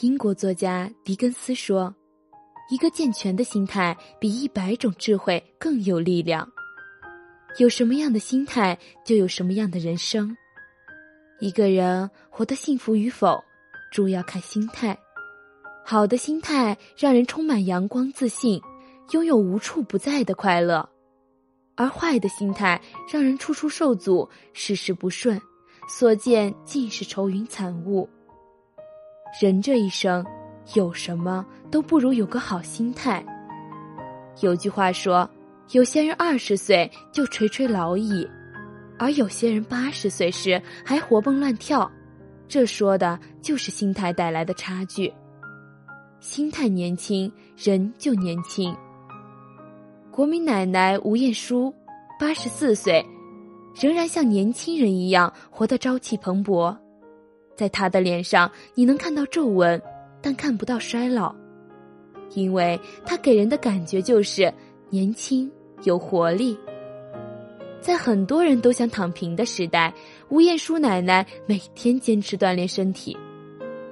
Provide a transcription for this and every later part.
英国作家狄更斯说：“一个健全的心态比一百种智慧更有力量。有什么样的心态，就有什么样的人生。一个人活得幸福与否，主要看心态。好的心态让人充满阳光自信，拥有无处不在的快乐；而坏的心态让人处处受阻，事事不顺，所见尽是愁云惨雾。”人这一生，有什么都不如有个好心态。有句话说，有些人二十岁就垂垂老矣，而有些人八十岁时还活蹦乱跳，这说的就是心态带来的差距。心态年轻，人就年轻。国民奶奶吴彦姝，八十四岁，仍然像年轻人一样活得朝气蓬勃。在他的脸上，你能看到皱纹，但看不到衰老，因为他给人的感觉就是年轻有活力。在很多人都想躺平的时代，吴彦姝奶奶每天坚持锻炼身体，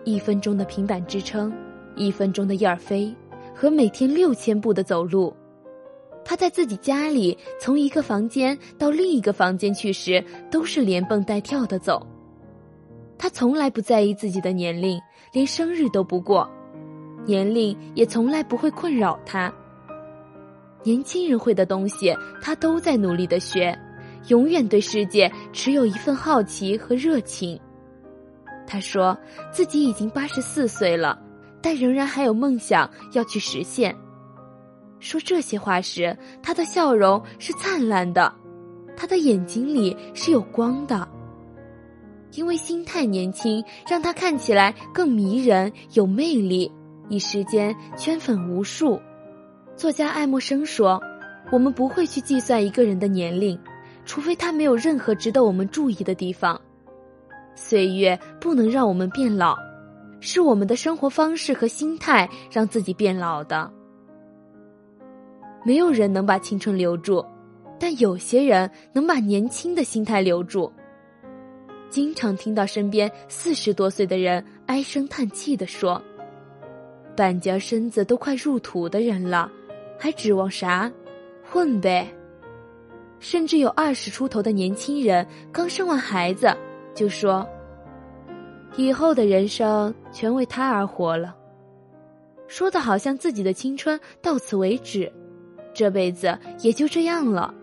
一分钟的平板支撑，一分钟的燕儿飞，和每天六千步的走路。她在自己家里从一个房间到另一个房间去时，都是连蹦带跳的走。他从来不在意自己的年龄，连生日都不过，年龄也从来不会困扰他。年轻人会的东西，他都在努力的学，永远对世界持有一份好奇和热情。他说自己已经八十四岁了，但仍然还有梦想要去实现。说这些话时，他的笑容是灿烂的，他的眼睛里是有光的。因为心态年轻，让他看起来更迷人、有魅力，一时间圈粉无数。作家爱默生说：“我们不会去计算一个人的年龄，除非他没有任何值得我们注意的地方。岁月不能让我们变老，是我们的生活方式和心态让自己变老的。没有人能把青春留住，但有些人能把年轻的心态留住。”经常听到身边四十多岁的人唉声叹气的说：“半截身子都快入土的人了，还指望啥？混呗！”甚至有二十出头的年轻人刚生完孩子，就说：“以后的人生全为他而活了。”说的好像自己的青春到此为止，这辈子也就这样了。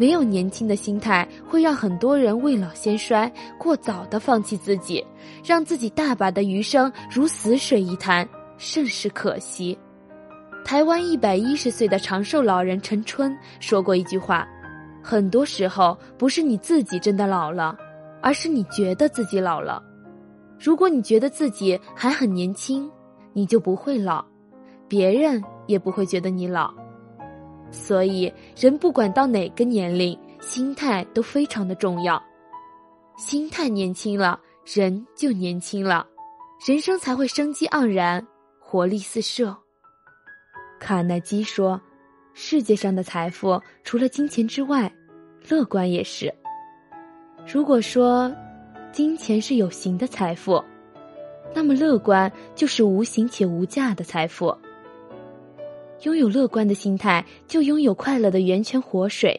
没有年轻的心态，会让很多人未老先衰，过早的放弃自己，让自己大把的余生如死水一潭，甚是可惜。台湾一百一十岁的长寿老人陈春说过一句话：“很多时候不是你自己真的老了，而是你觉得自己老了。如果你觉得自己还很年轻，你就不会老，别人也不会觉得你老。”所以，人不管到哪个年龄，心态都非常的重要。心态年轻了，人就年轻了，人生才会生机盎然，活力四射。卡耐基说：“世界上的财富，除了金钱之外，乐观也是。如果说金钱是有形的财富，那么乐观就是无形且无价的财富。”拥有乐观的心态，就拥有快乐的源泉活水。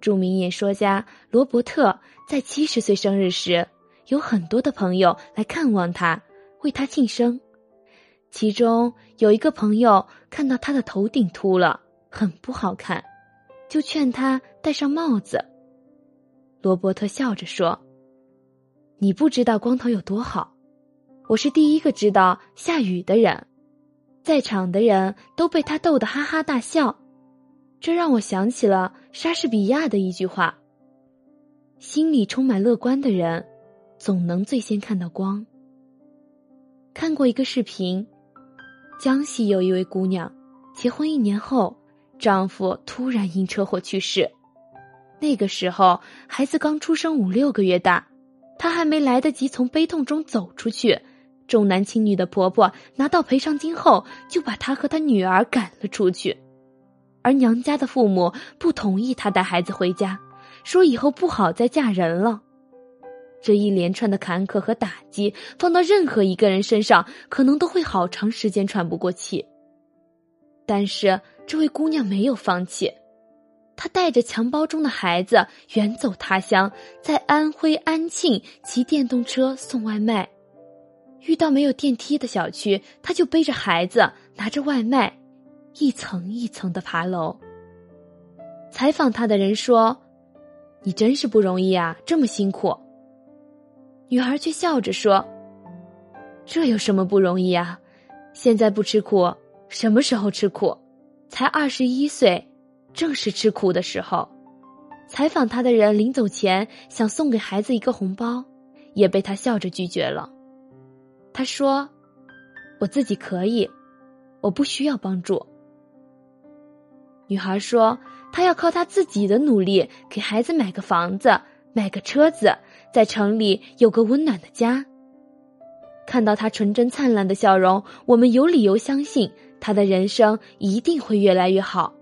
著名演说家罗伯特在七十岁生日时，有很多的朋友来看望他，为他庆生。其中有一个朋友看到他的头顶秃了，很不好看，就劝他戴上帽子。罗伯特笑着说：“你不知道光头有多好，我是第一个知道下雨的人。”在场的人都被他逗得哈哈大笑，这让我想起了莎士比亚的一句话：“心里充满乐观的人，总能最先看到光。”看过一个视频，江西有一位姑娘，结婚一年后，丈夫突然因车祸去世，那个时候孩子刚出生五六个月大，她还没来得及从悲痛中走出去。重男轻女的婆婆拿到赔偿金后，就把她和她女儿赶了出去，而娘家的父母不同意她带孩子回家，说以后不好再嫁人了。这一连串的坎坷和打击，放到任何一个人身上，可能都会好长时间喘不过气。但是这位姑娘没有放弃，她带着襁褓中的孩子远走他乡，在安徽安庆骑电动车送外卖。遇到没有电梯的小区，他就背着孩子，拿着外卖，一层一层的爬楼。采访他的人说：“你真是不容易啊，这么辛苦。”女孩却笑着说：“这有什么不容易啊？现在不吃苦。”什么时候吃苦？才二十一岁，正是吃苦的时候。采访他的人临走前想送给孩子一个红包，也被他笑着拒绝了。他说：“我自己可以，我不需要帮助。”女孩说：“她要靠她自己的努力，给孩子买个房子，买个车子，在城里有个温暖的家。”看到她纯真灿烂的笑容，我们有理由相信。他的人生一定会越来越好。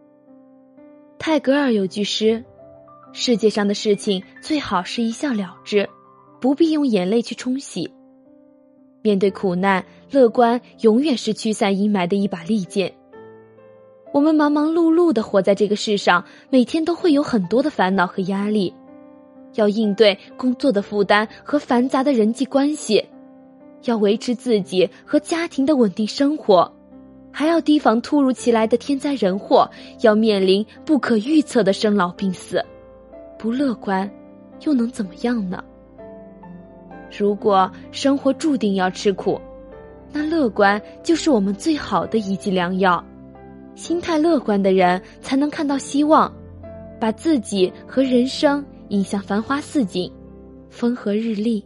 泰戈尔有句诗：“世界上的事情最好是一笑了之，不必用眼泪去冲洗。”面对苦难，乐观永远是驱散阴霾的一把利剑。我们忙忙碌碌的活在这个世上，每天都会有很多的烦恼和压力，要应对工作的负担和繁杂的人际关系，要维持自己和家庭的稳定生活。还要提防突如其来的天灾人祸，要面临不可预测的生老病死，不乐观，又能怎么样呢？如果生活注定要吃苦，那乐观就是我们最好的一剂良药。心态乐观的人才能看到希望，把自己和人生引向繁花似锦、风和日丽。